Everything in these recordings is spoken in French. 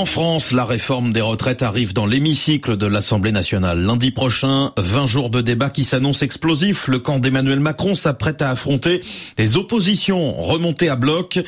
En France, la réforme des retraites arrive dans l'hémicycle de l'Assemblée nationale. Lundi prochain, 20 jours de débat qui s'annoncent explosifs. Le camp d'Emmanuel Macron s'apprête à affronter les oppositions remontées à bloc.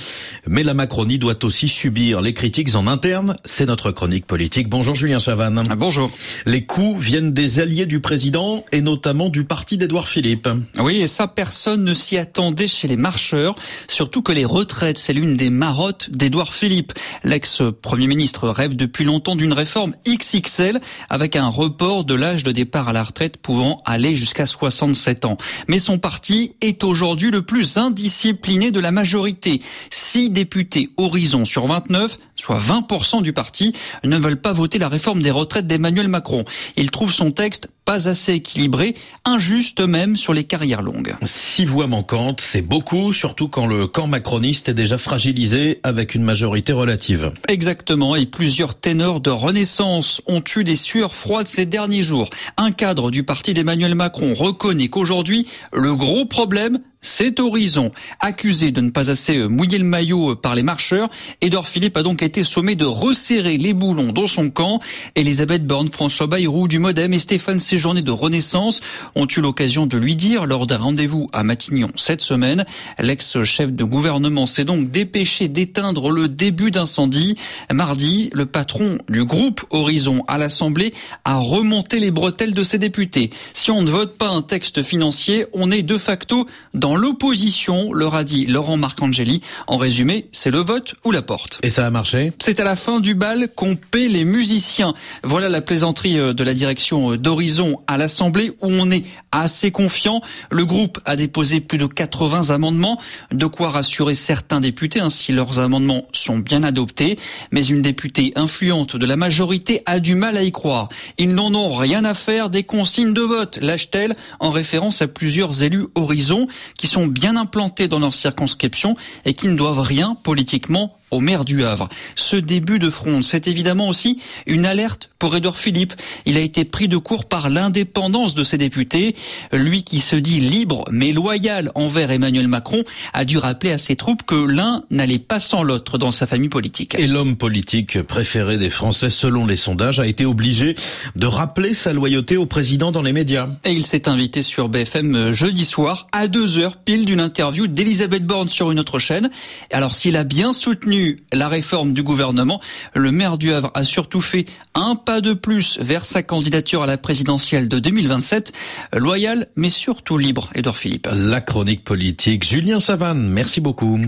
Mais la Macronie doit aussi subir les critiques en interne. C'est notre chronique politique. Bonjour Julien Chavannes. Ah, bonjour. Les coups viennent des alliés du président et notamment du parti d'Édouard Philippe. Oui, et ça, personne ne s'y attendait chez les marcheurs. Surtout que les retraites, c'est l'une des marottes d'Édouard Philippe. L'ex-premier ministre rêve depuis longtemps d'une réforme XXL avec un report de l'âge de départ à la retraite pouvant aller jusqu'à 67 ans. Mais son parti est aujourd'hui le plus indiscipliné de la majorité. Six députés Horizon sur 29, soit 20% du parti, ne veulent pas voter la réforme des retraites d'Emmanuel Macron. Il trouve son texte pas assez équilibré, injuste même sur les carrières longues. Six voix manquantes, c'est beaucoup, surtout quand le camp macroniste est déjà fragilisé avec une majorité relative. Exactement, et plusieurs ténors de Renaissance ont eu des sueurs froides ces derniers jours. Un cadre du parti d'Emmanuel Macron reconnaît qu'aujourd'hui, le gros problème, c'est Horizon. Accusé de ne pas assez euh, mouiller le maillot euh, par les marcheurs, Edouard Philippe a donc été sommé de resserrer les boulons dans son camp. Elisabeth Borne, François Bayrou du Modem et Stéphane Séjourné de Renaissance ont eu l'occasion de lui dire lors d'un rendez-vous à Matignon cette semaine. L'ex-chef de gouvernement s'est donc dépêché d'éteindre le début d'incendie. Mardi, le patron du groupe Horizon à l'Assemblée a remonté les bretelles de ses députés. Si on ne vote pas un texte financier, on est de facto dans l'opposition, leur a dit Laurent Marcangeli. En résumé, c'est le vote ou la porte. Et ça a marché C'est à la fin du bal qu'on paie les musiciens. Voilà la plaisanterie euh, de la direction euh, d'Horizon à l'Assemblée où on est assez confiant. Le groupe a déposé plus de 80 amendements, de quoi rassurer certains députés hein, si leurs amendements sont bien adoptés. Mais une députée influente de la majorité a du mal à y croire. Ils n'en ont rien à faire des consignes de vote, lâche-t-elle en référence à plusieurs élus Horizon qui sont bien implantés dans leur circonscription et qui ne doivent rien politiquement au maire du Havre. Ce début de fronde, c'est évidemment aussi une alerte pour Edouard Philippe. Il a été pris de court par l'indépendance de ses députés. Lui qui se dit libre mais loyal envers Emmanuel Macron a dû rappeler à ses troupes que l'un n'allait pas sans l'autre dans sa famille politique. Et l'homme politique préféré des Français selon les sondages a été obligé de rappeler sa loyauté au président dans les médias. Et il s'est invité sur BFM jeudi soir à deux heures pile d'une interview d'Elisabeth Borne sur une autre chaîne. Alors s'il a bien soutenu la réforme du gouvernement, le maire du Havre a surtout fait un pas de plus vers sa candidature à la présidentielle de 2027, loyal mais surtout libre, Edouard Philippe. La chronique politique, Julien Savanne, merci beaucoup.